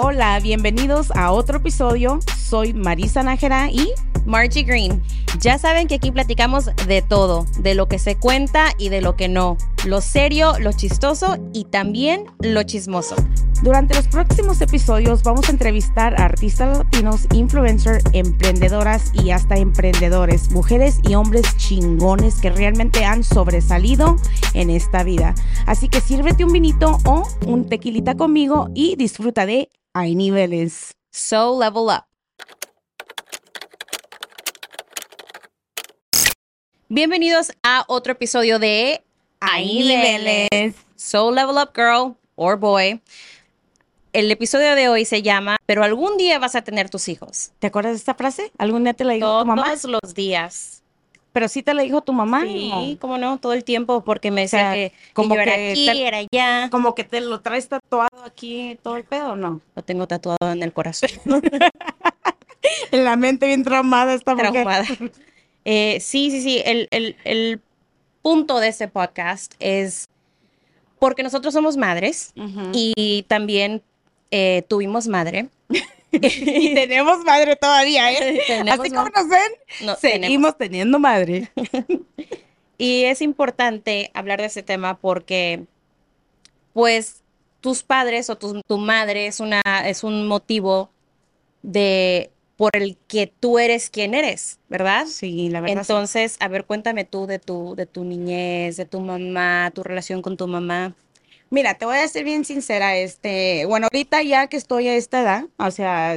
Hola, bienvenidos a otro episodio. Soy Marisa Nájera y Margie Green. Ya saben que aquí platicamos de todo, de lo que se cuenta y de lo que no, lo serio, lo chistoso y también lo chismoso. Durante los próximos episodios vamos a entrevistar a artistas latinos, influencers, emprendedoras y hasta emprendedores, mujeres y hombres chingones que realmente han sobresalido en esta vida. Así que sírvete un vinito o un tequilita conmigo y disfruta de Hay Niveles. So level up. Bienvenidos a otro episodio de Hay Niveles. So level up girl or boy. El episodio de hoy se llama Pero algún día vas a tener tus hijos. ¿Te acuerdas de esta frase? ¿Algún día te la dijo tu mamá? Todos los días. Pero sí te la dijo tu mamá. Sí, cómo no, todo el tiempo, porque me decía sea, que, como que yo era aquí, te- era allá. Como que te lo traes tatuado aquí todo el pedo, ¿no? Lo tengo tatuado en el corazón. En la mente bien traumada esta mujer. traumada. Eh, sí, sí, sí. El, el- el punto de este podcast es porque nosotros somos madres y también eh, tuvimos madre. Y tenemos madre todavía, ¿eh? Así como nos ven, No, tenemos. seguimos teniendo madre. Y es importante hablar de ese tema porque, pues, tus padres o tu, tu madre es, una, es un motivo de por el que tú eres quien eres, ¿verdad? Sí, la verdad. sí. Entonces, a ver, cuéntame tú de tu, de tu niñez, de tu mamá, tu relación con tu mamá. Mira, te voy a ser bien sincera, este, bueno, ahorita ya que estoy a esta edad, o sea,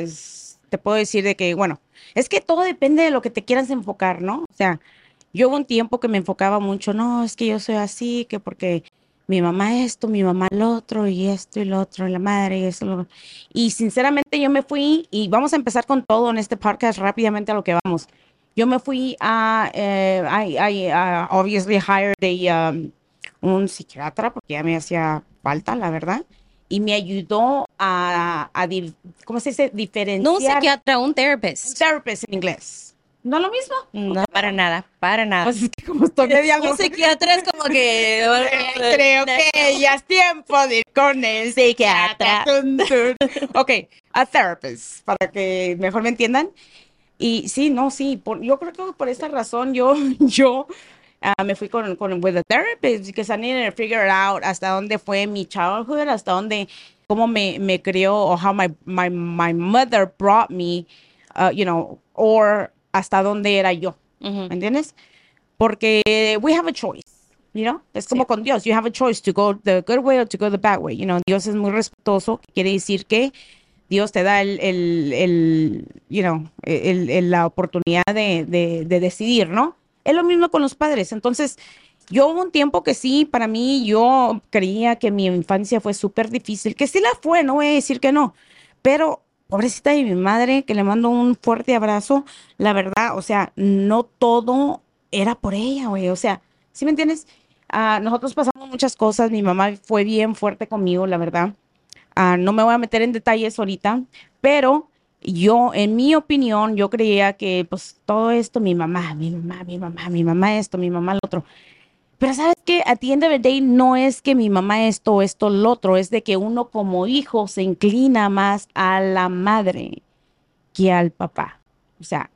te puedo decir de que, bueno, es que todo depende de lo que te quieras enfocar, ¿no? O sea, yo hubo un tiempo que me enfocaba mucho, no, es que yo soy así, que porque mi mamá esto, mi mamá lo otro, y esto y lo otro, la madre y eso. lo- Y sinceramente yo me fui, y vamos a empezar con todo en este podcast rápidamente a lo que vamos. Yo me fui a, eh, I, I, uh, obviously hired a, um, un psiquiatra porque ya me hacía falta, la verdad, y me ayudó a, a ¿cómo se dice? Diferenciar. No un psiquiatra, un Un therapist. therapist en inglés. ¿No lo mismo? No, para nada, para nada. Pues es que como estoy media un psiquiatra es como que... Creo que ya es tiempo de ir con el psiquiatra. Ok, a therapist, para que mejor me entiendan. Y sí, no, sí, por- yo creo que por esa razón yo, yo ah, me fui con, con with a therapist, because I needed to figure out hasta dónde fue mi childhood, hasta dónde, cómo me, me crió, o how my, my, my mother brought me, uh, you know, or hasta dónde era yo. ¿Me entiendes? Porque we have a choice, you know? Es como Sí. con Dios, you have a choice to go the good way or to go the bad way, you know? Dios es muy respetuoso, quiere decir que Dios te da el, el, el you know, el, el- la oportunidad de, de, de decidir, ¿no? Es lo mismo con los padres. Entonces, yo hubo un tiempo que sí, para mí, yo creía que mi infancia fue súper difícil, que sí la fue, no voy a decir que no, pero pobrecita de mi madre, que le mando un fuerte abrazo, la verdad, o sea, no todo era por ella, güey, o sea, ¿sí me entiendes? Ah, nosotros pasamos muchas cosas, mi mamá fue bien fuerte conmigo, la verdad. Ah, no me voy a meter en detalles ahorita, pero yo, en mi opinión, yo creía que pues todo esto, mi mamá, mi mamá, mi mamá, mi mamá esto, mi mamá lo otro. Pero sabes que a the end of the no es que mi mamá esto, esto, lo otro, es de que uno como hijo se inclina más a la madre que al papá. O sea,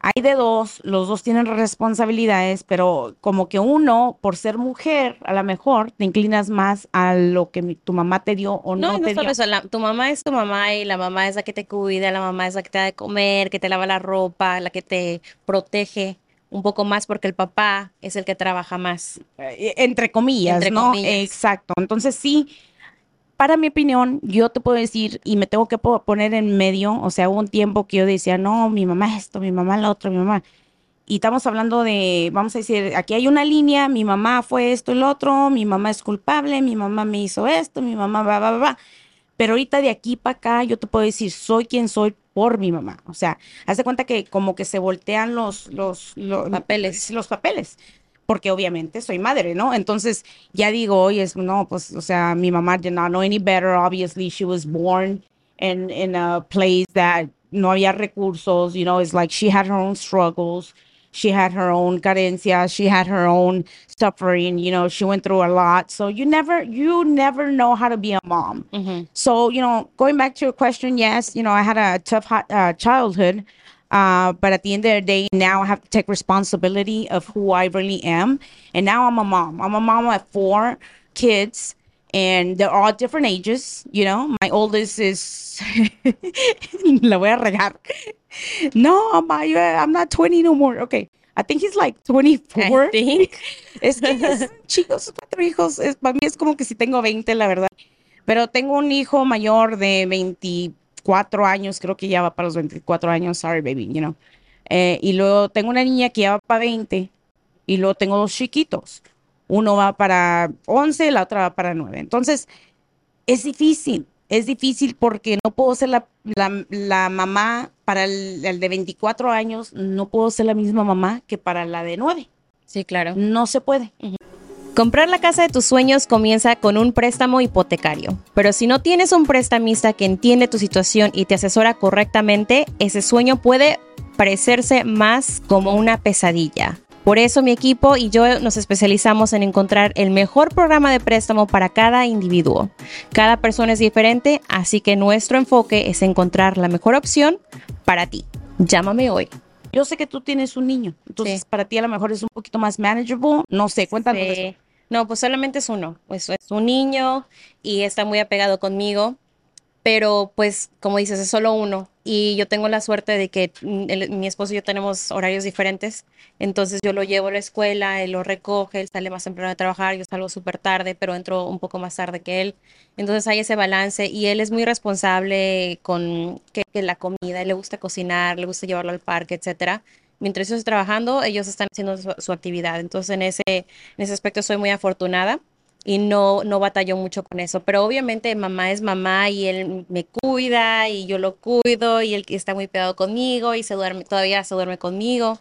hay de dos, los dos tienen responsabilidades, pero como que uno, por ser mujer, a lo mejor te inclinas más a lo que mi- tu mamá te dio o no, No, no te solo dio. eso, la- tu mamá es tu mamá y la mamá es la que te cuida, la mamá es la que te da de comer, que te lava la ropa, la que te protege un poco más porque el papá es el que trabaja más. eh, entre comillas, Entre ¿no? comillas. Exacto. Entonces sí, para mi opinión, yo te puedo decir y me tengo que po- poner en medio, o sea, hubo un tiempo que yo decía, no, mi mamá esto, mi mamá lo otro, mi mamá. Y estamos hablando de, vamos a decir, aquí hay una línea, mi mamá fue esto y lo otro, mi mamá es culpable, mi mamá me hizo esto, mi mamá va, va, va. Pero ahorita de aquí para acá yo te puedo decir, soy quien soy por mi mamá. O sea, haz de cuenta que como que se voltean los, los, los Papeles. Los papeles. Porque obviamente soy madre, ¿no? Entonces ya digo, oye, es, no, pues, o sea, mi mamá did not know any better. Obviously, she was born in, in a place that no había recursos, you know, it's like she had her own struggles. she had her own carencias, she had her own suffering, you know, she went through a lot. So you never, you never know how to be a mom. So, you know, going back to your question, yes, you know, I had a tough uh, childhood. Uh, but at the end of the day, now I have to take responsibility of who I really am. And now I'm a mom. I'm a mom of four kids and they're all different ages. You know, my oldest is la voy a regar. No, I'm, I'm not 20 no more. Okay. I think he's like 24. I think. es que es, chicos, cuatro hijos, es, para mí es como que si tengo 20, la verdad. Pero tengo un hijo mayor de 24 años, creo que ya va para los 24 años, sorry baby, you know. Eh, y luego tengo una niña que ya va para 20 y luego tengo dos chiquitos. Uno va para 11, la otra va para 9. Entonces, es difícil, es difícil porque no puedo ser la, la, la mamá para el, el, de 24 años, no puedo ser la misma mamá que para la de 9. Sí, claro. No se puede. Uh -huh. Comprar la casa de tus sueños comienza con un préstamo hipotecario, pero si no tienes un prestamista que entiende tu situación y te asesora correctamente, ese sueño puede parecerse más como una pesadilla. Por eso mi equipo y yo nos especializamos en encontrar el mejor programa de préstamo para cada individuo. Cada persona es diferente, así que nuestro enfoque es encontrar la mejor opción para ti. Llámame hoy. Yo sé que tú tienes un niño, entonces sí. para ti a lo mejor es un poquito más manageable. No sé, cuéntanos. Sí. No, pues solamente es uno. Pues es un niño y está muy apegado conmigo pero pues como dices, es solo uno. Y yo tengo la suerte de que el, mi esposo y yo tenemos horarios diferentes, entonces yo lo llevo a la escuela, él lo recoge, él sale más temprano de trabajar, yo salgo súper tarde, pero entro un poco más tarde que él. Entonces hay ese balance y él es muy responsable con que la comida, él le gusta cocinar, le gusta llevarlo al parque, etcétera mientras yo estoy trabajando, ellos están haciendo su, actividad. Entonces, en ese, en ese aspecto soy muy afortunada y no, no batalló mucho con eso. Pero obviamente mamá es mamá y él me cuida y yo lo cuido y él está muy pegado conmigo y se duerme, todavía se duerme conmigo.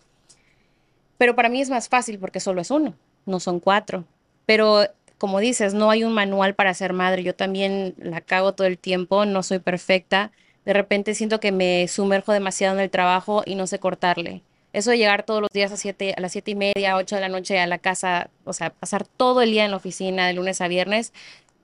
Pero para mí es más fácil porque solo es uno, no son cuatro. Pero como dices, no hay un manual para ser madre. Yo también la cago todo el tiempo, no soy perfecta. De repente siento que me sumerjo demasiado en el trabajo y no sé cortarle. Eso de llegar todos los días a, siete, a las siete y media, ocho de la noche a la casa, o sea, pasar todo el día en la oficina de lunes a viernes.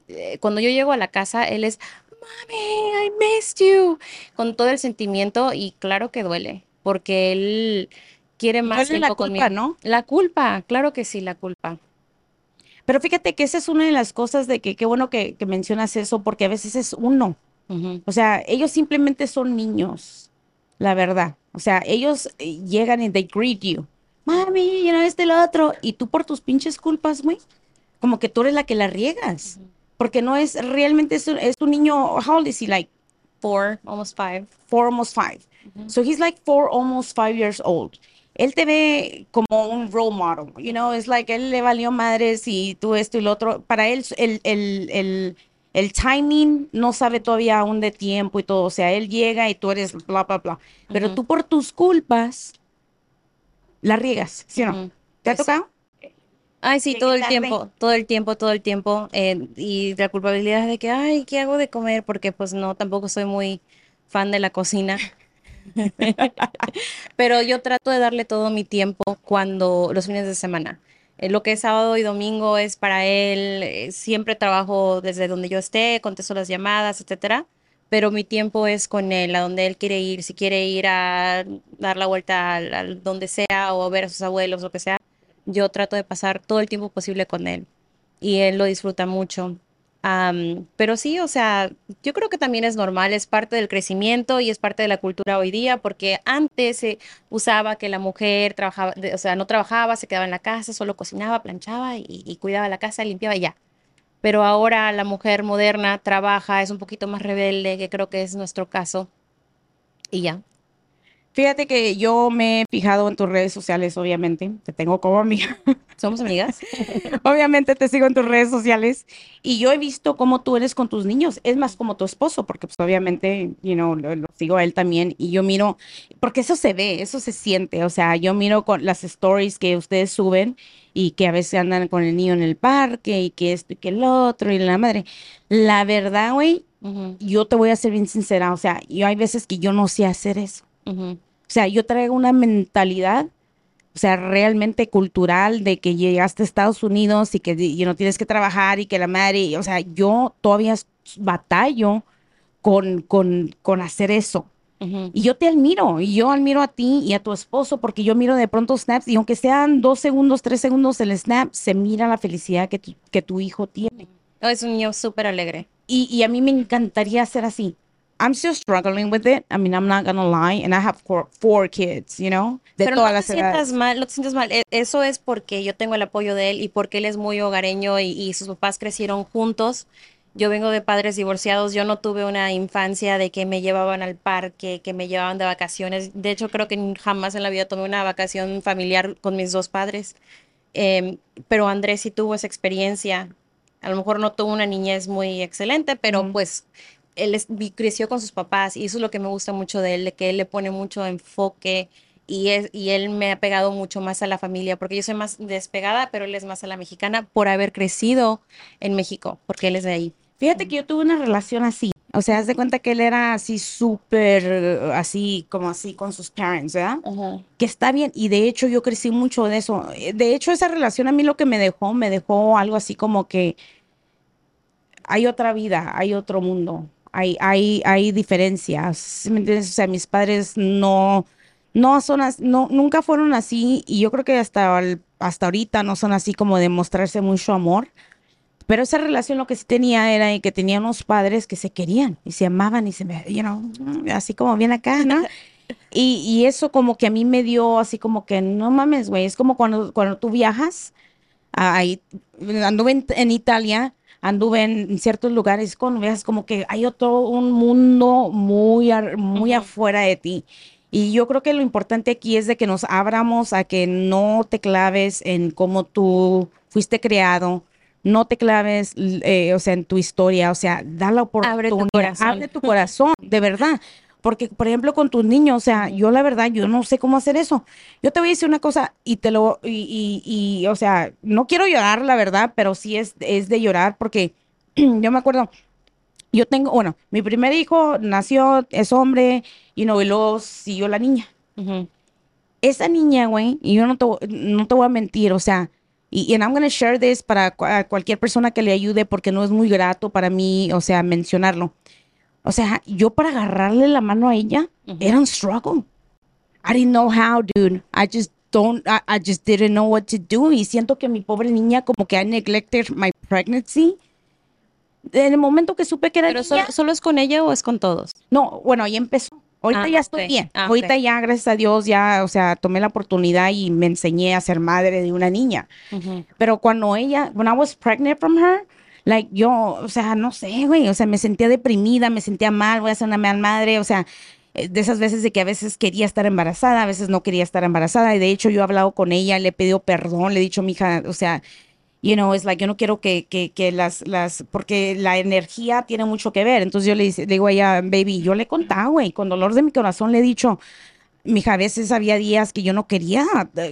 Eh, cuando yo llego a la casa, él es, mami, I missed you, con todo el sentimiento y claro que duele, porque él quiere más tiempo la culpa. ¿no? La culpa, claro que sí, la culpa. Pero fíjate que esa es una de las cosas de que qué bueno que, que mencionas eso, porque a veces es uno. Uh -huh. O sea, ellos simplemente son niños, la verdad. O sea, ellos eh, llegan y they greet you. Mami, you know, este, lo otro. Y tú por tus pinches culpas, güey. Como que tú eres la que la riegas. Uh -huh. Porque no es, realmente es, es un niño, how old is he? Like, Four, almost five. four, almost five. Uh -huh. So he's like four, almost five years old. Él te ve como un role model, you know, es like él le valió madres y tú esto y lo otro. Para él, el, el, el, el timing no sabe todavía aún de tiempo y todo. O sea, él llega y tú eres bla, bla, bla. Pero Uh -huh. tú por tus culpas la riegas, ¿sí o no? Uh -huh. ¿Te ha Pues- tocado? Ay, sí, todo el tarde. tiempo, todo el tiempo, todo el tiempo. eh, y la culpabilidad de que, ay, ¿qué hago de comer? Porque pues no, tampoco soy muy fan de la cocina. Pero yo trato de darle todo mi tiempo cuando los fines de semana. Eh, lo que es sábado y domingo es para él. eh, siempre trabajo desde donde yo esté, contesto las llamadas, etcétera. Pero mi tiempo es con él, a donde él quiere ir. Si quiere ir a dar la vuelta al donde sea o a ver a sus abuelos, lo que sea, yo trato de pasar todo el tiempo posible con él. Y él lo disfruta mucho. Pero sí, o sea, yo creo que también es normal, es parte del crecimiento y es parte de la cultura hoy día, porque antes se usaba que la mujer trabajaba, o sea, no trabajaba, se quedaba en la casa, solo cocinaba, planchaba y, y cuidaba la casa, limpiaba y ya. Pero ahora la mujer moderna trabaja, es un poquito más rebelde, que creo que es nuestro caso. Y ya. Fíjate que yo me he fijado en tus redes sociales, obviamente. Te tengo como amiga. ¿Somos amigas? Obviamente te sigo en tus redes sociales y yo he visto cómo tú eres con tus niños, es más como tu esposo, porque pues obviamente, you know, lo, lo sigo a él también y yo miro, porque eso se ve, eso se siente, o sea, yo miro con las stories que ustedes suben y que a veces andan con el niño en el parque y que esto y que el otro y la madre. La verdad, güey, Ujú, yo te voy a ser bien sincera, o sea, yo hay veces que yo no sé hacer eso. Ujú, O sea, yo traigo una mentalidad o sea, realmente cultural de que llegaste a Estados Unidos y que y no tienes que trabajar y que la madre, o sea, yo todavía batallo con, con, con hacer eso. Y yo te admiro, y yo admiro a ti y a tu esposo, porque yo miro de pronto snaps, y aunque sean dos segundos, tres segundos el snap, se mira la felicidad que tu, que tu hijo tiene. Oh, es un niño súper alegre. Y, y, a mí me encantaría ser así. I'm still struggling with it. I mean, I'm not gonna lie. And I have four, four kids, you know, de Pero todas no te las sientas mal, no te sientas mal. Eso es porque yo tengo el apoyo de él y porque él es muy hogareño y, y sus papás crecieron juntos. Yo vengo de padres divorciados, yo no tuve una infancia de que me llevaban al parque, que me llevaban de vacaciones. De hecho, creo que jamás en la vida tomé una vacación familiar con mis dos padres. Eh, pero Andrés sí tuvo esa experiencia. A lo mejor no tuvo una niñez muy excelente, pero pues él creció con sus papás y eso es lo que me gusta mucho de él, de que él le pone mucho enfoque y, es, y él me ha pegado mucho más a la familia, porque yo soy más despegada, pero él es más a la mexicana por haber crecido en México, porque él es de ahí. Fíjate que yo tuve una relación así. O sea, haz de cuenta que él era así súper, así como así con sus parents, ¿verdad? Que está bien. Y de hecho yo crecí mucho de eso. De hecho esa relación a mí lo que me dejó, me dejó algo así como que hay otra vida, hay otro mundo, hay, hay, hay diferencias. ¿Me entiendes? O sea, mis padres no, no son, no, nunca fueron así. Y yo creo que hasta, hasta ahorita no son así como de mostrarse mucho amor pero esa relación lo que sí tenía era que tenía unos padres que se querían y se amaban y se me, you know, así como bien acá, ¿no? Y, y, eso como que a mí me dio así como que, no mames, güey, es como cuando, cuando tú viajas, ahí, anduve en, Italia, anduve en ciertos lugares, cuando viajas como que hay otro, un mundo muy, muy afuera de ti. Y yo creo que lo importante aquí es de que nos abramos a que no te claves en cómo tú fuiste creado, no te claves, eh, o sea, en tu historia, o sea, da la oportunidad, abre tu corazón, abre tu corazón de verdad. Porque, por ejemplo, con tus niños, o sea, yo la verdad, yo no sé cómo hacer eso. Yo te voy a decir una cosa y te lo, y, y, o sea, no quiero llorar, la verdad, pero sí es, es de llorar porque yo me acuerdo, yo tengo, bueno, mi primer hijo nació, es hombre, y no, y luego siguió la niña. Esa niña, güey, y yo no te, no te voy a mentir, o sea, y, and I'm going to share this para cualquier persona que le ayude porque no es muy grato para mí, o sea, mencionarlo. O sea, yo para agarrarle la mano a ella era un struggle. I didn't know how, dude. I just don't, I, just didn't know what to do. Y siento que mi pobre niña como que I neglected my pregnancy. En el momento que supe que era ¿Pero solo es con ella o es con todos? No, bueno, ahí empezó. Ahorita ah, ya estoy bien. Ah, Ahorita ya, gracias a Dios, ya, o sea, tomé la oportunidad y me enseñé a ser madre de una niña. Pero cuando ella, when I was pregnant from her, like yo, o sea, no sé, güey, o sea, me sentía deprimida, me sentía mal, voy a ser una mal madre, o sea, eh, de esas veces de que a veces quería estar embarazada, a veces no quería estar embarazada. Y de hecho, yo he hablado con ella, le he pedido perdón, le he dicho, mija, o sea, you know, es like, yo no quiero que, que, que, las, las, porque la energía tiene mucho que ver. Entonces yo le, digo a ella, baby, yo le contaba, güey, con dolor de mi corazón le he dicho, mija, a veces había días que yo no quería,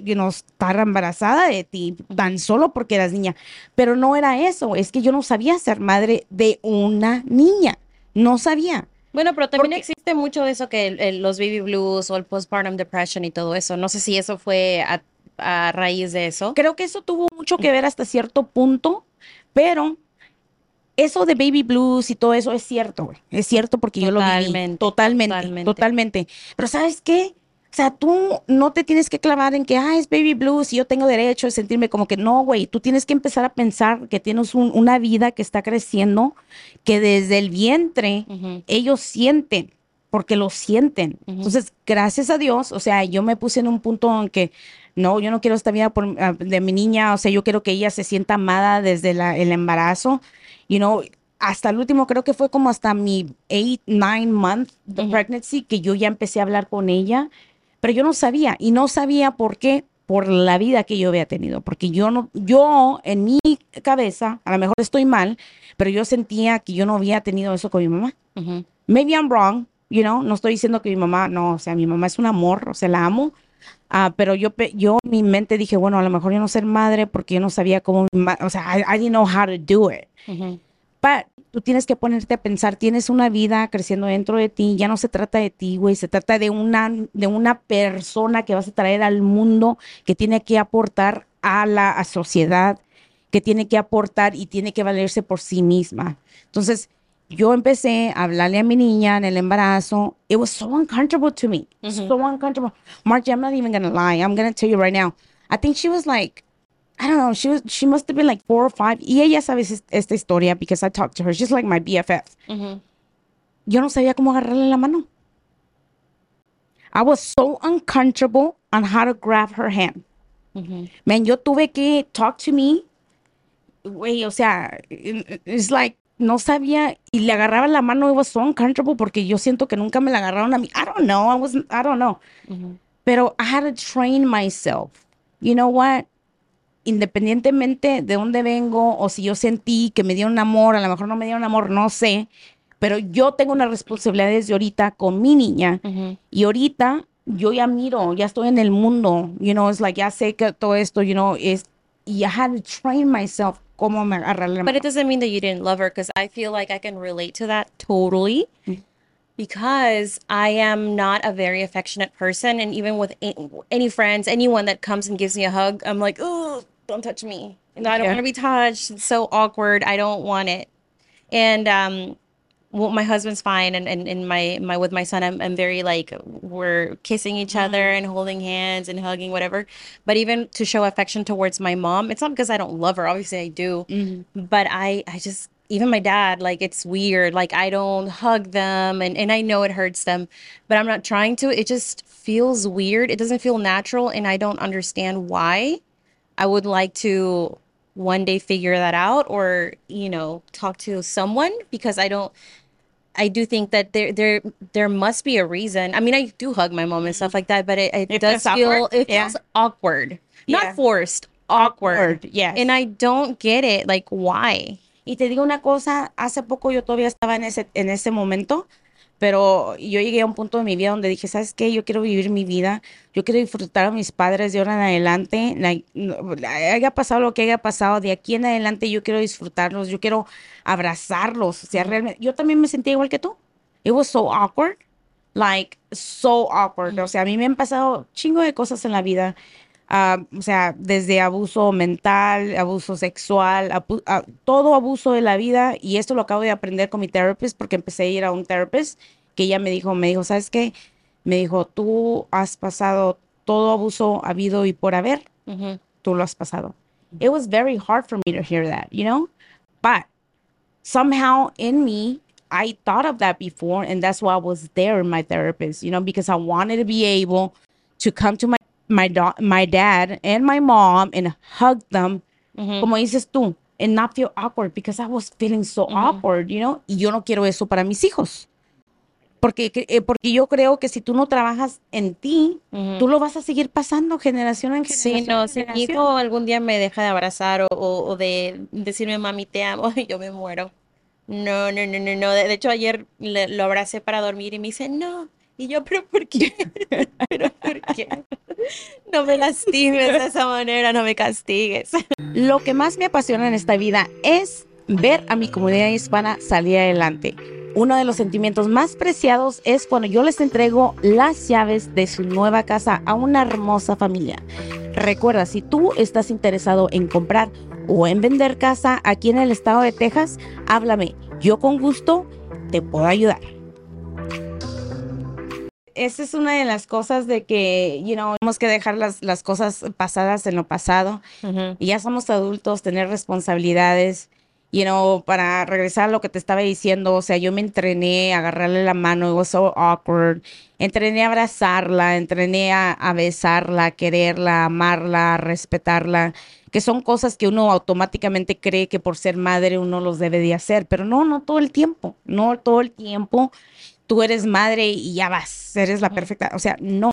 you know, estar embarazada de ti, tan solo porque eras niña. Pero no era eso, es que yo no sabía ser madre de una niña, no sabía. Bueno, pero también existe mucho de eso que los baby blues o el postpartum depression y todo eso. No sé si eso fue a a raíz de eso. Creo que eso tuvo mucho que ver hasta cierto punto, pero eso de baby blues y todo eso es cierto, güey. Es cierto porque yo lo viví. Totalmente, totalmente. Totalmente. Pero ¿sabes qué? O sea, tú no te tienes que clavar en que, ah, es baby blues y yo tengo derecho a sentirme como que no, güey. Tú tienes que empezar a pensar que tienes una vida que está creciendo, que desde el vientre ellos sienten, porque lo sienten. Entonces, gracias a Dios, o sea, yo me puse en un punto en que no, yo no quiero esta vida por, ah, de mi niña, o sea, yo quiero que ella se sienta amada desde el embarazo, you know, hasta el último, creo que fue como hasta mi eight, nine month de pregnancy que yo ya empecé a hablar con ella, pero yo no sabía, y no sabía por qué, por la vida que yo había tenido, porque yo no, yo en mi cabeza, a lo mejor estoy mal, pero yo sentía que yo no había tenido eso con mi mamá. Maybe I'm wrong, you know, no estoy diciendo que mi mamá, no, o sea, mi mamá es un amor, o sea, la amo, Ah, pero yo, yo en mi mente dije, bueno, a lo mejor yo no ser madre porque yo no sabía cómo, o sea, I, didn't know how to do it. But tú tienes que ponerte a pensar, tienes una vida creciendo dentro de ti, ya no se trata de ti, güey, se trata de una, de una persona que vas a traer al mundo, que tiene que aportar a la sociedad, que tiene que aportar y tiene que valerse por sí misma. Entonces, yo empecé a hablarle a mi niña en el embarazo. It was so uncomfortable to me. So uncomfortable. Margie, I'm not even going to lie. I'm going to tell you right now. I think she was like, I don't know, she was she must have been like four or five. Y ella sabe esta historia because I talked to her. She's like my BFF. Yo no sabía cómo agarrarle la mano. I was so uncomfortable on how to grab her hand. Man, yo tuve que talk to me. Güey, o sea, it's like no sabía y le agarraba la mano, it was so uncomfortable porque yo siento que nunca me la agarraron a mí. I don't know, I was I don't know. Pero I had to train myself. You know what? Independientemente de dónde vengo o si yo sentí que me dieron amor, a lo mejor no me dieron amor, no sé. Pero yo tengo una responsabilidad desde ahorita con mi niña. Y ahorita yo ya miro, ya estoy en el mundo. You know, it's like ya sé que todo esto, you know, es. Y I had to train myself cómo me agarrarle. But it doesn't mean that you didn't love her because I feel like I can relate to that totally. Mm. Because I am not a very affectionate person, and even with any, friends, anyone that comes and gives me a hug, I'm like, oh, don't touch me. No, I don't yeah. want to be touched. It's so awkward. I don't want it. And um, well, my husband's fine and, and, and my, my with my son I'm, I'm very like we're kissing each mm-hmm. other and holding hands and hugging whatever but even to show affection towards my mom it's not because i don't love her obviously i do mm-hmm. but i i just even my dad like it's weird like i don't hug them and, and i know it hurts them but i'm not trying to it just feels weird it doesn't feel natural and i don't understand why i would like to one day figure that out or you know talk to someone because i don't I do think that there there there must be a reason. I mean, I do hug my mom and stuff like that, but it, it, it does feel awkward. it yeah. feels awkward, yeah. not forced, awkward. awkward. Yes, and I don't get it. Like, why? Y te digo una cosa, hace poco yo todavía estaba en ese en ese momento pero yo llegué a un punto de mi vida donde dije, ¿sabes qué? Yo quiero vivir mi vida, yo quiero disfrutar a mis padres de ahora en adelante, haya pasado lo que haya pasado, de aquí en adelante yo quiero disfrutarlos, yo quiero abrazarlos, o sea, realmente, yo también me sentía igual que tú. It was so awkward, like, so awkward, o sea, a mí me han pasado chingo de cosas en la vida, uh, o sea, desde abuso mental, abuso sexual, todo abuso de la vida. Y esto lo acabo de aprender con mi therapist porque empecé a ir a un therapist que ella me dijo, me dijo, ¿sabes qué? Me dijo, tú has pasado todo abuso habido y por haber. Tú lo has pasado. It was very hard for me to hear that, you know? But somehow in me, I thought of that before, and that's why I was there in my therapist, you know, because I wanted to be able to come to my my, do- my dad and my mom and hug them, como dices tú, and not feel awkward because I was feeling so awkward, you know, y yo no quiero eso para mis hijos. Porque, eh, porque yo creo que si tú no trabajas en ti, tú lo vas a seguir pasando generación en generación. Sí, no, si mi hijo algún día me deja de abrazar o, o, de decirme, mami, te amo, yo me muero. No, no, no, no, no. De, hecho, ayer le, lo abracé para dormir y me dice, no, y yo, pero ¿por qué? ¿Pero por qué? No me lastimes de esa manera, no me castigues. Lo que más me apasiona en esta vida es ver a mi comunidad hispana salir adelante. Uno de los sentimientos más preciados es cuando yo les entrego las llaves de su nueva casa a una hermosa familia. Recuerda, si tú estás interesado en comprar o en vender casa aquí en el estado de Texas, háblame. Yo con gusto te puedo ayudar esa es una de las cosas de que, you know, tenemos que dejar las, las cosas pasadas en lo pasado. Y ya somos adultos, tener responsabilidades. You know, para regresar a lo que te estaba diciendo, o sea, yo me entrené a agarrarle la mano, it was so awkward. Entrené a abrazarla, entrené a, a besarla, a quererla, a amarla, a respetarla, que son cosas que uno automáticamente cree que por ser madre uno los debe de hacer, pero no, no todo el tiempo, no todo el tiempo tú eres madre y ya vas, eres la perfecta. O sea, no.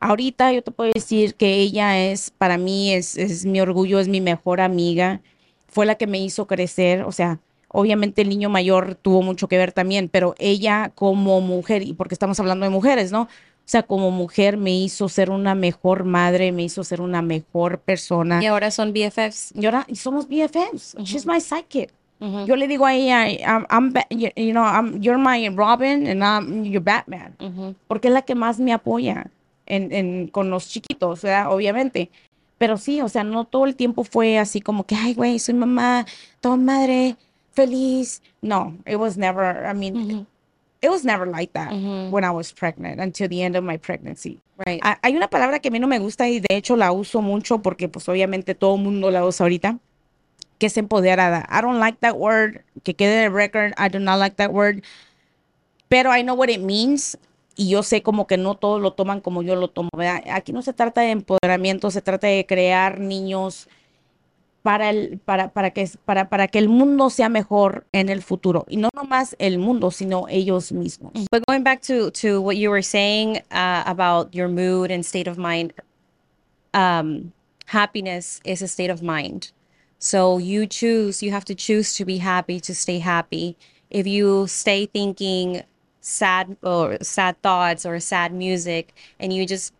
Ahorita yo te puedo decir que ella es, para mí, es, es mi orgullo, es mi mejor amiga. Fue la que me hizo crecer. O sea, obviamente el niño mayor tuvo mucho que ver también, pero ella como mujer, y porque estamos hablando de mujeres, ¿no? O sea, como mujer me hizo ser una mejor madre, me hizo ser una mejor persona. Y ahora son BFFs. Y ahora somos BFFs. She's my sidekick. Yo le digo a ella, I'm, I'm you you know, I'm, you're my Robin and I'm your Batman. Porque es la que más me apoya en, en- con los chiquitos, ¿verdad? Obviamente. Pero sí, o sea, no todo el tiempo fue así como que, ay, güey, soy mamá, toda madre, feliz. No, it was never, I mean, it was never like that when I was pregnant until the end of my pregnancy. Right. Ha- Hay una palabra que a mí no me gusta y de hecho la uso mucho porque pues obviamente todo el mundo la usa ahorita, que es empoderada. I don't like that word, que quede de record, I do not like that word, pero I know what it means y yo sé como que no todos lo toman como yo lo tomo, ¿verdad? Aquí no se trata de empoderamiento, se trata de crear niños para, el, para, para, que, para, para que el mundo sea mejor en el futuro. Y no nomás el mundo, sino ellos mismos. But going back to to what you were saying uh, about your mood and state of mind, um, happiness is a state of mind. So you choose. You have to choose to be happy to stay happy. If you stay thinking sad or sad thoughts or sad music, and you just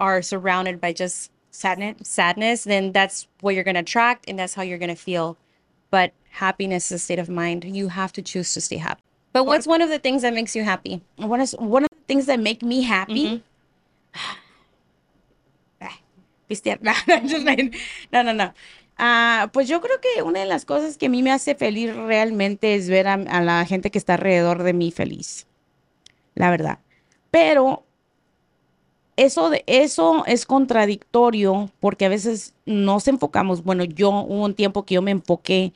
are surrounded by just sadness, sadness, then that's what you're gonna attract, and that's how you're gonna feel. But happiness is a state of mind. You have to choose to stay happy. But what's one of the things that makes you happy? What is one of the things that make me happy. Mm-hmm. No, no, no, no, no. Ah, pues yo creo que una de las cosas que a mí me hace feliz realmente es ver a, a la gente que está alrededor de mí feliz. La verdad. Pero eso, de, eso es contradictorio porque a veces nos enfocamos. Bueno, yo hubo un tiempo que yo me enfoqué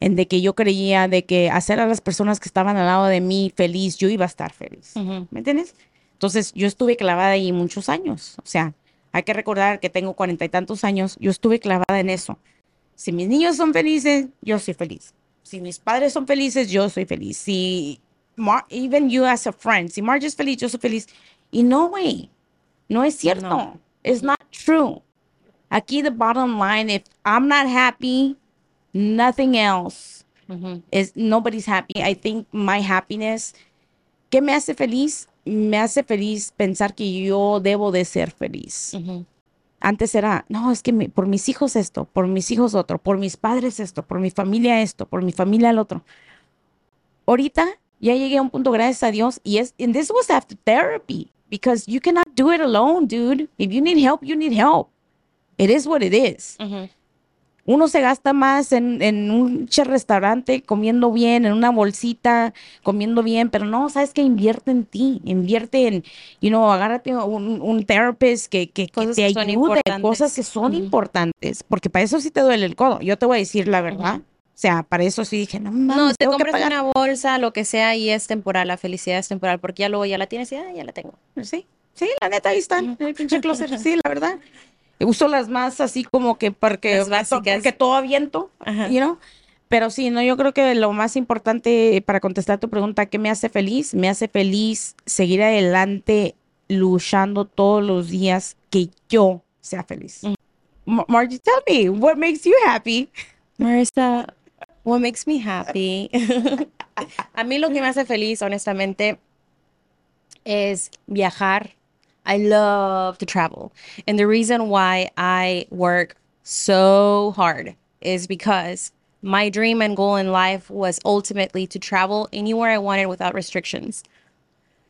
en de que yo creía de que hacer a las personas que estaban al lado de mí feliz, yo iba a estar feliz. ¿Me entiendes? Entonces, yo estuve clavada ahí muchos años. O sea, hay que recordar que tengo cuarenta y tantos años. Yo estuve clavada en eso. Si mis niños son felices, yo soy feliz. Si mis padres son felices, yo soy feliz. Si, Mar even you as a friend, si Marge es feliz, yo soy feliz. Y no, güey, no es cierto. No. It's not true. Aquí, the bottom line, if I'm not happy, nothing else is nobody's happy. I think my happiness, ¿qué me hace feliz? Me hace feliz pensar que yo debo de ser feliz. Antes era, no, es que por mis hijos esto, por mis hijos otro, por mis padres esto, por mi familia esto, por mi familia el otro. Ahorita ya llegué a un punto, gracias a Dios, y es, and this was after therapy, because you cannot do it alone, dude. If you need help, you need help. It is what it is. Uno se gasta más en, en un restaurante comiendo bien, en una bolsita comiendo bien, pero no, sabes que invierte en ti, invierte en, you know, agárrate un, un therapist que, que, que te que ayude, cosas que son importantes, porque para eso sí te duele el codo. Yo te voy a decir la verdad. O sea, para eso sí dije, no mames, No, te tengo que compras pagar. una bolsa, lo que sea, y es temporal. La felicidad es temporal, porque ya luego ya la tienes y ah, ya la tengo. Sí, sí, la neta, ahí están, en el pinche closet, sí, la verdad. Uso las más así como que porque, porque todo aviento, Ajá. you know? Pero sí, no, yo creo que lo más importante para contestar tu pregunta, ¿qué me hace feliz? Me hace feliz seguir adelante luchando todos los días que yo sea feliz. Mm. Ma- Margie, tell me, what makes you happy? Marissa, what makes me happy? A mí lo que me hace feliz, honestamente, es viajar. I love to travel. And the reason why I work so hard is because my dream and goal in life was ultimately to travel anywhere I wanted without restrictions.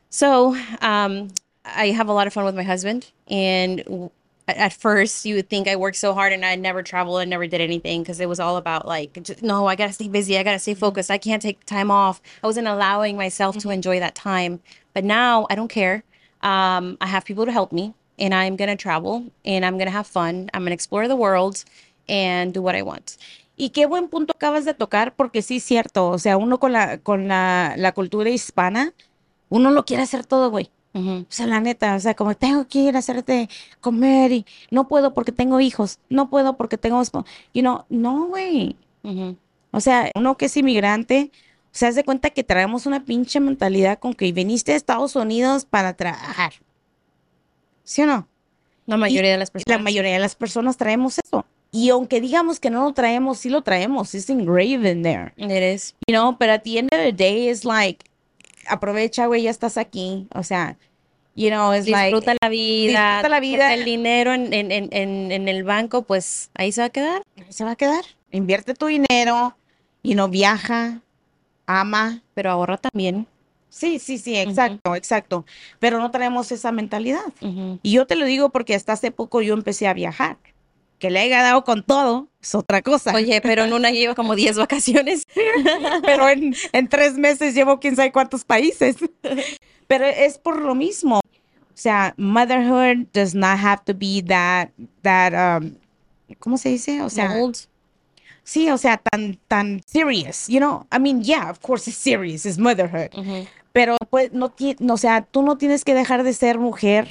So, um, I have a lot of fun with my husband, and at- first you would think I worked so hard and I never traveled and never did anything because it was all about like, no, I gotta stay busy, I gotta stay focused, I can't take time off. I wasn't allowing myself to enjoy that time, but now I don't care. Um, I have people to help me, and I'm gonna travel and I'm gonna have fun. I'm gonna explore the world and do what I want. Y qué buen punto acabas de tocar, porque sí es cierto, o sea, uno con la, con la, la cultura hispana, uno lo quiere hacer todo, güey. Mhm. O sea, la neta, o sea, como tengo que ir a hacerte comer y no puedo porque tengo hijos, no puedo porque tengo, espo-". you know, no, güey. Mhm. O sea, uno que es inmigrante, haz de cuenta que traemos una pinche mentalidad con que viniste a Estados Unidos para trabajar. ¿Sí o no? La mayoría de las La personas. mayoría de las personas traemos eso. Y aunque digamos que no lo traemos, sí lo traemos. It's engraved there. It is. You know, but at the end of the day, it's like, aprovecha, güey, ya estás aquí. O sea, you know, it's like, Disfruta la vida. disfruta la vida. El dinero en, en, en, en, en el banco, pues ahí se va a quedar. ahí se va a quedar. Invierte tu dinero y no viaja, ama. Pero ahorra también. Sí, sí, sí, exacto, exacto. Pero no tenemos esa mentalidad. Y yo te lo digo porque hasta hace poco yo empecé a viajar. Que le haya dado con todo es otra cosa. Oye, pero en una llevo como 10 vacaciones. pero en, en tres meses llevo quién sabe cuántos países. pero es por lo mismo. O sea, motherhood does not have to be that, that, um, ¿cómo se dice? O sea, Mold. Sí, o sea, tan, tan serious, you know? I mean, yeah, of course it's serious, it's motherhood. Pero pues no tiene, o sea, tú no tienes que dejar de ser mujer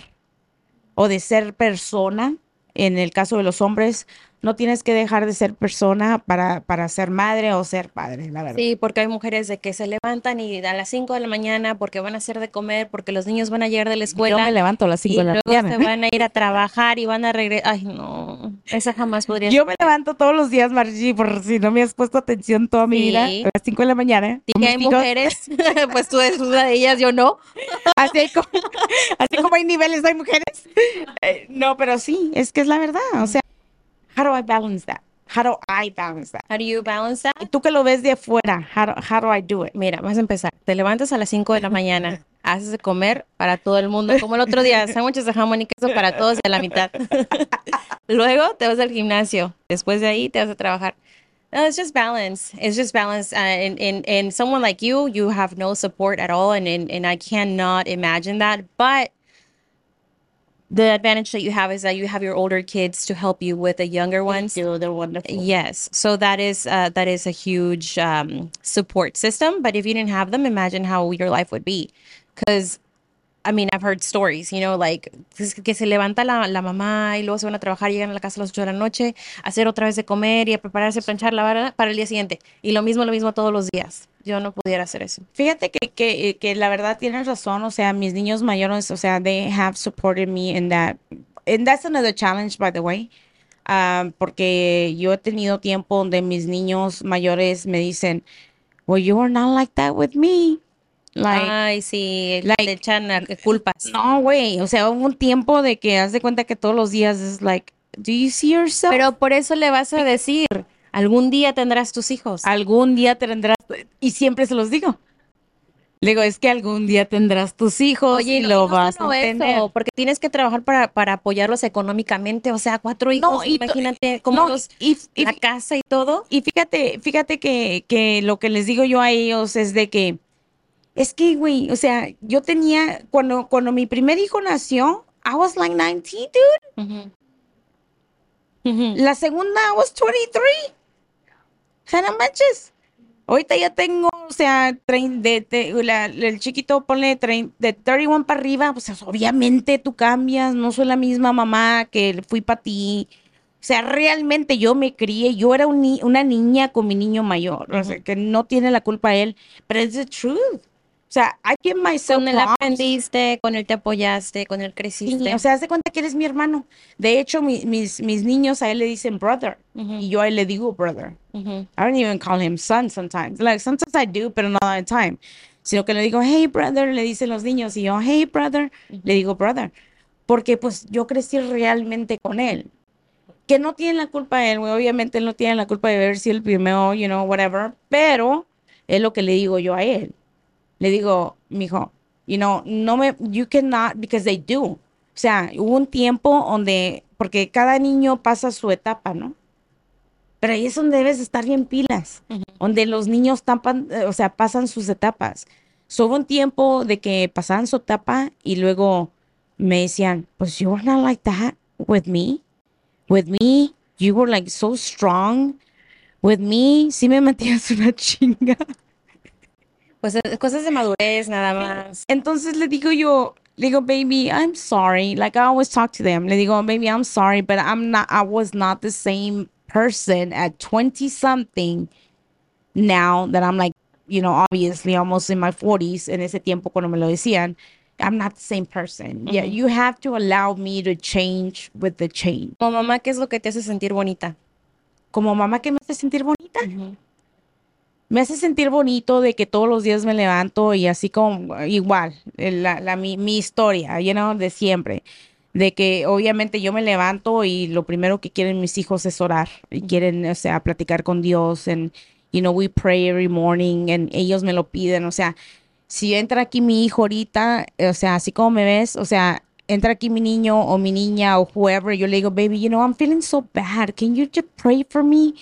o de ser persona, en el caso de los hombres, no tienes que dejar de ser persona para, para ser madre o ser padre, la verdad. Sí, porque hay mujeres de que se levantan y a las 5 de la mañana porque van a hacer de comer, porque los niños van a llegar de la escuela. Yo me levanto a las 5 de la y mañana. luego se van a ir a trabajar y van a regresar. Ay, no, esa jamás podría Yo me levanto todos los días, Margie, por si no me has puesto atención toda mi Sí. vida, a las 5 de la mañana. Dije, hay mujeres, pues tú eres una de ellas, yo no. Así, como, así como hay niveles, hay mujeres. Eh, no, pero sí, es que es la verdad. O sea, how do I balance that? How do I balance that? How do you balance that? Tú que lo ves de afuera, how do, how do I do it? Mira, vas a empezar. Te levantas a las 5 de la mañana, haces de comer para todo el mundo, como el otro día, sándwiches de jamón y queso para todos y a la mitad. Luego te vas al gimnasio. Después de ahí te vas a trabajar. No, it's just balance. It's just balance. Uh, and, and, and someone like you, you have no support at all. And, and, and I cannot imagine that. But the advantage that you have is that you have your older kids to help you with the younger ones. They're wonderful. Yes, so that is uh, that is a huge um, support system. But if you didn't have them, imagine how your life would be. Because, I mean, I've heard stories, you know, like pues, que se levanta la, la mamá y luego se van a trabajar, llegan a la casa a las 8 de la noche, a hacer otra vez de comer y a prepararse, planchar, lavar para el día siguiente. Y lo mismo, lo mismo todos los días. Yo no pudiera hacer eso. Fíjate que, que, que la verdad tienes razón, o sea, mis niños mayores, o sea, they have supported me in that. And that's another challenge, by the way. Um, porque yo he tenido tiempo donde mis niños mayores me dicen, well, you are not like that with me. Like, Ay, sí, like- le echan uh, culpas. no, güey, o sea, hubo un tiempo de que haz de cuenta que todos los días es like, do you see yourself? Pero por eso le vas a decir, algún día tendrás tus hijos. algún día tendrás, y siempre se los digo. Le digo, es que algún día tendrás tus hijos y lo no vas a eso, tener. porque tienes que trabajar para, para apoyarlos económicamente, o sea, cuatro hijos, y imagínate cómo No, los, y, y- la casa y todo. y fíjate, fíjate que, que lo que les digo yo a ellos es de que, es que, güey, o sea, yo tenía, cuando, cuando mi primer hijo nació, I was like 19, dude. La segunda, I was 23. O sea, no manches. Ahorita ya tengo, o sea, de, de- la- el chiquito ponle trein- de 31 para arriba, pues obviamente tú cambias, no soy la misma mamá que fui para ti. O sea, realmente yo me crié, yo era un ni- una niña con mi niño mayor, o sea, que no tiene la culpa él, pero es the truth. O sea, I give myself Con él props. aprendiste, con él te apoyaste, con él creciste. o sea, haz de cuenta que eres mi hermano. De hecho, mi- mis, mis niños a él le dicen brother, Ujú. y yo a él le digo brother. Ujú. I don't even call him son sometimes. Like sometimes I do, pero not all the time. Sino que le digo, hey brother, le dicen los niños y yo, hey brother, le digo brother. Porque pues yo crecí realmente con él. Que no tiene la culpa él, güey. Obviamente él no tiene la culpa de haber sido el primero, you know, whatever. Pero es lo que le digo yo a él. Le digo, mijo, you know, no me, you cannot, because they do. O sea, hubo un tiempo donde, porque cada niño pasa su etapa, ¿no? Pero ahí es donde debes estar bien pilas, donde los niños tapan, eh, o sea, pasan sus etapas. So, hubo un tiempo de que pasaban su etapa y luego me decían, pues you were not like that with me. With me, you were like so strong. With me, sí me metías una chinga. Pues eh, cosas de madurez nada más. Entonces le digo yo, le digo, baby, I'm sorry. Like I always talk to them. Le digo, baby, I'm sorry, but I'm not, I was not the same person at 20 something now that I'm like, you know, obviously almost in my 40s. En ese tiempo cuando me lo decían, I'm not the same person. Yeah, you have to allow me to change with the change. Como mamá, ¿qué es lo que te hace sentir bonita? Como mamá que me hace sentir bonita. Me hace sentir bonito de que todos los días me levanto y así como igual, la, la- mi, mi historia, you know, de siempre. De que obviamente yo me levanto y lo primero que quieren mis hijos es orar y quieren, o sea, platicar con Dios en- You know, we pray every morning and ellos me lo piden. O sea, si entra aquí mi hijo ahorita, o sea, así como me ves, o sea, entra aquí mi niño o mi niña o whoever, yo le digo, baby, you know, I'm feeling so bad. Can you just pray for me?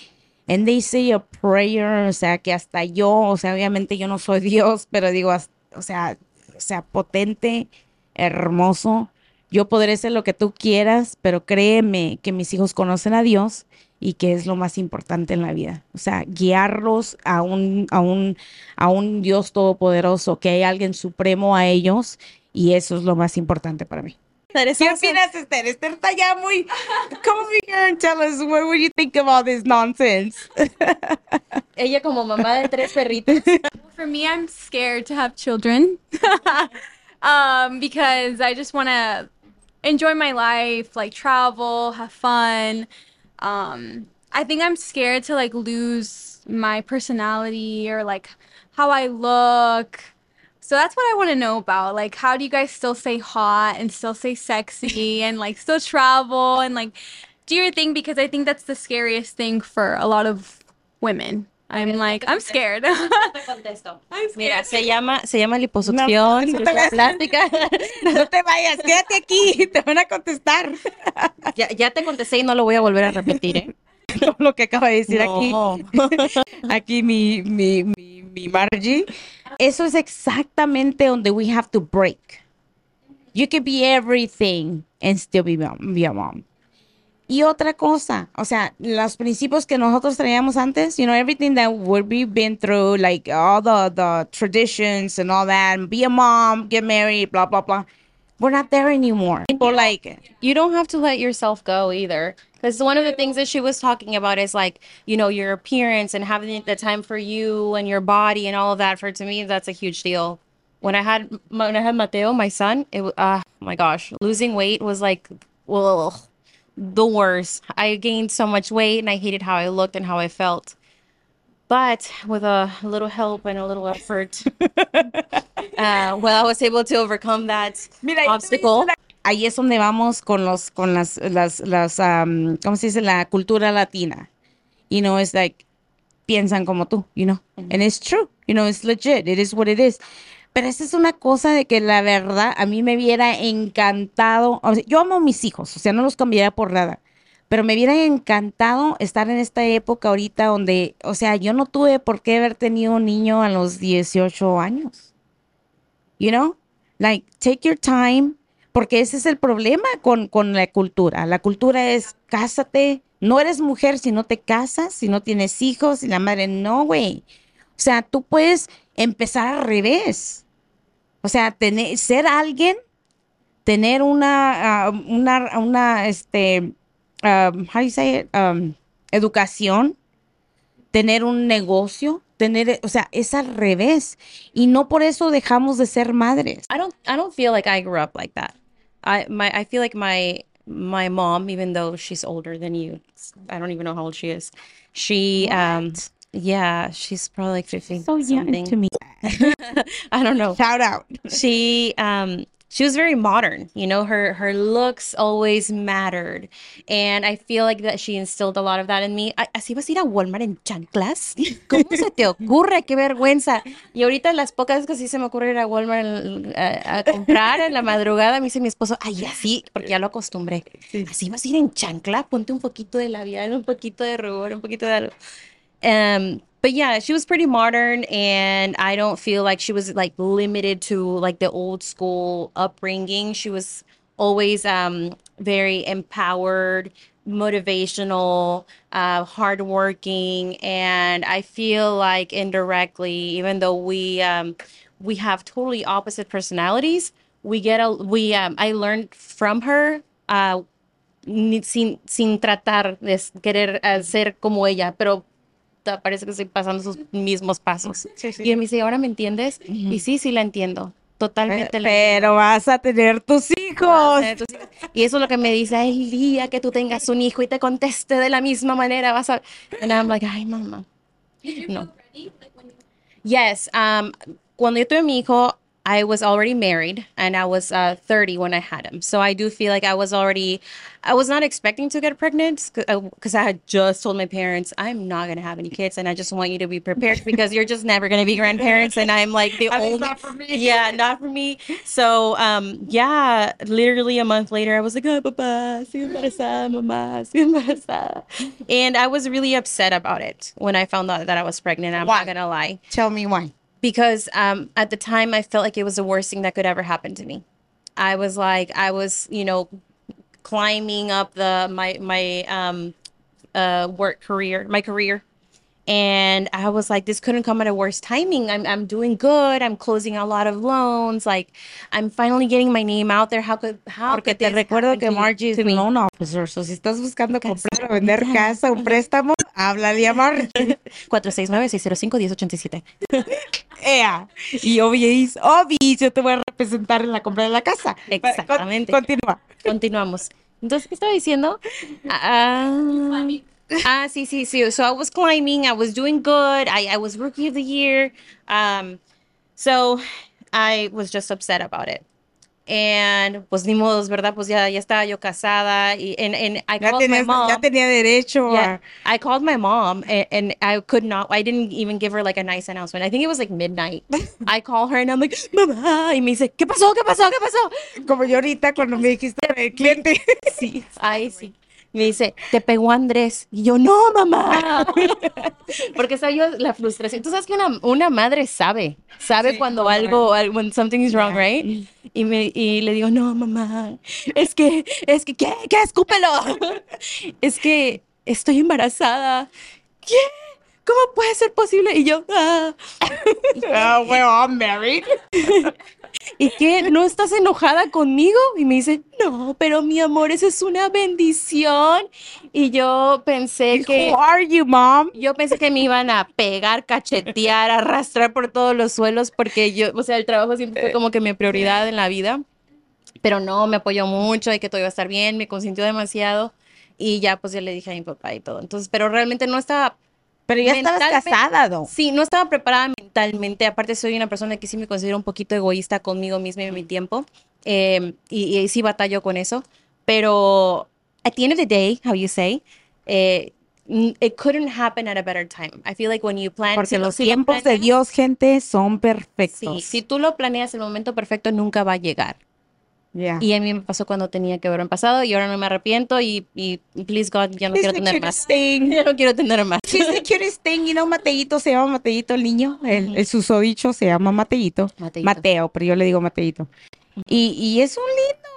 And they say a prayer, o sea, que hasta yo, o sea, obviamente yo no soy Dios, pero digo, o sea, o sea, potente, hermoso. Yo podré ser lo que tú quieras, pero créeme que mis hijos conocen a Dios y que es lo más importante en la vida. O sea, guiarlos a un, a un, a un Dios todopoderoso, que hay alguien supremo a ellos y eso es lo más importante para mí. ¿Qué opinas, Esther? Esther está ya muy. Come over here and tell us what would you think of all this nonsense. Ella como mamá de tres perritos. For me, I'm scared to have children um, because I just want to enjoy my life, like travel, have fun. Um, I think I'm scared to like lose my personality or like how I look. So that's what I want to know about. Like, how do you guys still stay hot and still stay sexy and like still travel and like do your thing? Because I think that's the scariest thing for a lot of women. I'm like, I'm scared. I'm Mira, se llama, se llama liposucción, no, no te plástica. No te vayas, quédate aquí, te van a contestar. Ya, ya te contesté y no lo voy a volver a repetir, ¿eh? lo que acaba de decir aquí. Aquí mi, mi, mi, mi Margie. Eso es exactamente donde we have to break. You can be everything and still be, be a mom. Y otra cosa, o sea, los principios que nosotros traíamos antes, you know, everything that we've been through, like all the, the traditions and all that, be a mom, get married, blah, blah, blah. We're not there anymore. People like You don't have to let yourself go either. Because one of the things that she was talking about is like, you know, your appearance and having the time for you and your body and all of that. For to me, that's a huge deal. When I had when I had Mateo, my son, it uh, oh my gosh, losing weight was like, well, the worst. I gained so much weight and I hated how I looked and how I felt. But with a little help and a little effort, uh, well, I was able to overcome that Mira, obstacle. Ahí es donde vamos con los, con las, las, las, um, ¿cómo se dice? La cultura latina. You know, it's like, piensan como tú, you know, mm -hmm. and it's true, you know, it's legit, it is what it is. Pero esa es una cosa de que la verdad a mí me hubiera encantado. O sea, yo amo a mis hijos, o sea, no los cambiaría por nada. Pero me hubiera encantado estar en esta época ahorita donde, o sea, yo no tuve por qué haber tenido un niño a los 18 años. You know? Like, take your time, porque ese es el problema con, con la cultura. La cultura es cásate, no eres mujer si no te casas, si no tienes hijos, y la madre, no, güey. O sea, tú puedes empezar al revés. O sea, tener, ser alguien, tener una, uh, una, una, este, um, how do you say it? Um, educación, tener un negocio, tener, o sea, es al revés. Y no por eso dejamos de ser madres. I don't, I don't feel like I grew up like that. I, my, I feel like my, my mom, even though she's older than you, I don't even know how old she is. She, um, yeah, she's probably like 15. So young to me. I don't know. Shout out. She um she was very modern you know her her looks always mattered. And i feel like that she instilled a lot of that in me. Así vas a ir a Walmart en chanclas cómo se te ocurre qué vergüenza y ahorita las pocas que sí se me ocurre ir a Walmart a, a comprar en la madrugada me dice mi esposo ay así porque ya lo acostumbré. Así vas a ir en chancla ponte un poquito de labial un poquito de rubor un poquito de algo um but yeah, she was pretty modern, and I don't feel like she was like limited to like the old school upbringing. She was always um, very empowered, motivational, uh, hardworking, and I feel like indirectly, even though we um, we have totally opposite personalities, we get a we um, I learned from her. Uh, sin, sin tratar de querer uh, ser como ella, pero parece que estoy pasando sus mismos pasos. Y él me dice, ¿ahora me entiendes? Y sí, sí la entiendo. Totalmente. Pero, vas a tener tus hijos. Y eso es lo que me dice, el día que tú tengas un hijo y te conteste de la misma manera, vas a... And I'm like, ay, mamá. No. Yes. Um, cuando yo tuve mi hijo, I was already married and I was uh, 30 when I had him. So I do feel like I was already, I was not expecting to get pregnant because I had just told my parents, I'm not going to have any kids and I just want you to be prepared because you're just never going to be grandparents. And I'm like the only, not for me. yeah, not for me. So, um, yeah, literally a month later, I was like, oh, papa, estoy embarazada, mamá. And I was really upset about it when I found out that I was pregnant. I'm Why? not gonna lie, Tell me why. Because um, at the time I felt like it was the worst thing that could ever happen to me. I was like, I was, you know, climbing up the my my um uh work career, my career. And I was like, this couldn't come at a worse timing. I'm I'm doing good. I'm closing a lot of loans. Like I'm finally getting my name out there. How could how Porque could te recuerdo que Margie es loan officer. So si estás buscando comprar o vender casa o préstamo, háblale a Margie. 469-605-1087. Ea. Y obvies, obvies, yo te voy a representar en la compra de la casa. Exactamente. Con- continúa. Continuamos. Entonces, ¿qué estaba diciendo? Ah, ah, sí, sí, sí. So I was climbing. I was doing good. I, I was rookie of the year. Um, so I was just upset about it. And pues ni modos, ¿verdad? Pues ya, ya estaba yo casada. Y, and, and I Ya, called my mom. ya tenía derecho Yeah, a... I called my mom and, and I could not, I didn't even give her like a nice announcement. I think it was like midnight. I call her and I'm like, mamá, y me dice, ¿qué pasó? ¿Qué pasó? ¿Qué pasó? Como yo ahorita cuando me dijiste el cliente. Sí, ay, sí. Me dice, te pegó Andrés. Y yo, no, mamá. Porque sabía la frustración. Tú sabes que una, una madre sabe, sabe Sí, cuando algo, al- when something is wrong, right? Y, me, y le digo, no, mamá, es que, es que, ¿qué? ¿Qué? Escúpelo. Es que estoy embarazada. ¿Qué? ¿Cómo puede ser posible? Y yo, ah. Ah, well, I'm married. ¿Y qué? ¿No estás enojada conmigo? Y me dice, no, pero mi amor, esa es una bendición. Y yo pensé que... Who are you, mom? Yo pensé que me iban a pegar, cachetear, arrastrar por todos los suelos, porque yo, o sea, el trabajo siempre fue como que mi prioridad en la vida. Pero no, me apoyó mucho y que todo iba a estar bien, me consintió demasiado. Y ya, pues ya le dije a mi papá y todo. Entonces, pero realmente no estaba Pero ya estabas casada, ¿no? Sí, no estaba preparada mentalmente. Aparte, soy una persona que sí me considero un poquito egoísta conmigo misma y mi tiempo. Eh, y, y sí batallo con eso. Pero at the end of the day, how you say, eh, it couldn't happen at a better time. I feel like when you plan. Porque si lo- los tiempos de planeas- Dios, gente, son Sí, perfectos. si tú lo planeas, el momento perfecto nunca va a llegar. Yeah. Y a mí me pasó cuando tenía que haberme pasado y ahora no me arrepiento y, y please God, ya no He's quiero tener más. thing. Ya no quiero tener más. He's the cutest thing. You know, Mateito se llama Mateito el niño. El, el susodicho se llama Mateito. Mateito. Mateo, pero yo le digo Mateito. Y, y es un lindo.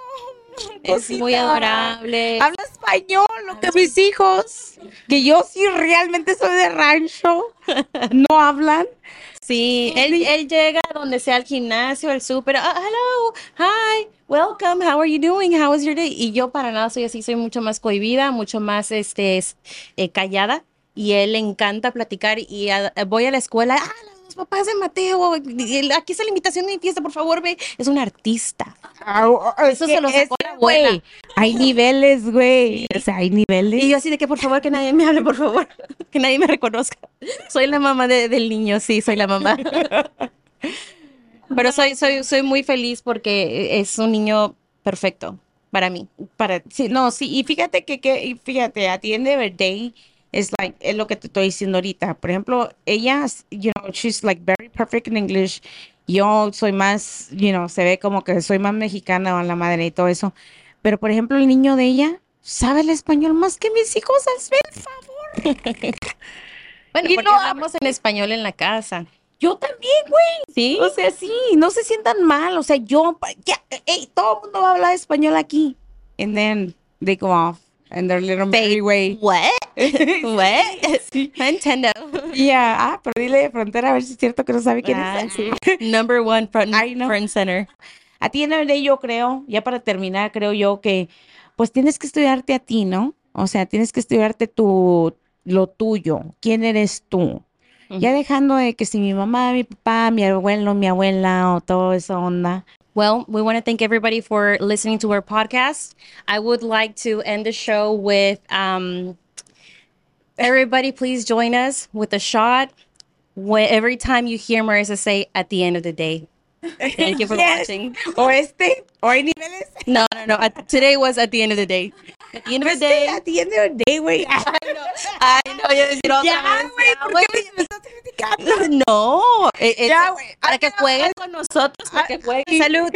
Es muy cosita. adorable. Habla español, lo que mis hijos, que yo sí realmente soy de rancho, no hablan. Sí, él, él llega donde sea al gimnasio, al súper, "Ah, hello, hi, welcome, how are you doing, how was your day? Y yo para nada soy así, soy mucho más cohibida, mucho más este, es- eh, callada y él le encanta platicar y a- voy a la escuela, ah, los papás de Mateo, aquí está la invitación de mi fiesta, por favor, ve, es un artista. Eso se lo sacó la abuela. güey, Hay niveles, güey. O sea, hay niveles. Y yo así de que por favor que nadie me hable, por favor, que nadie me reconozca. Soy la mamá de- del niño, sí, soy la mamá. Pero soy, soy, soy muy feliz porque es un niño perfecto para mí. para sí, no, sí, y fíjate que, que y fíjate, at the end of es like, es lo que te estoy diciendo ahorita. Por ejemplo, ella, you know, she's like very perfect in English. Yo soy más, you know, se ve como que soy más mexicana o la madre y todo eso. Pero, por ejemplo, el niño de ella sabe el español más que mis hijos, hazme el favor. Bueno, Y porque no hablamos en español en la casa. Yo también, güey. ¿Sí? O sea, sí, no se sientan mal. O sea, yo, ya, ey, todo el mundo va a hablar español aquí. And then they go off in their little merry way. What? What? Nintendo. Yeah, ah, pero dile de frontera a ver si es cierto que no sabe quién Ah, es. sí. Number one front, front center. A ti en el de yo creo, ya para terminar, creo yo que pues tienes que estudiarte a ti, ¿no? O sea, tienes que estudiarte tu, lo tuyo, quién eres tú. Ya dejando de que si mi mamá, mi papá, mi abuelo, mi abuela o toda esa onda. Well, we want to thank everybody for listening to our podcast. I would like to end the show with um, everybody, please join us with a shot. Every time you hear Marissa say, at the end of the day, Thank you for Yes. watching. O este, o hay niveles. No, no, no. At- today was at the end of the day. At the end of Pues the que day. at the end of the day, güey. Ay, no, yo decir otra Ya, güey, ¿por qué me estás criticando? No, eh, eh, Ya, güey. para que jueguen con nosotros, para que jueguen. Salud.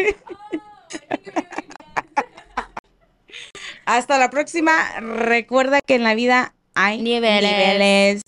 Hasta la próxima. Recuerda que en la vida hay Niveles. niveles.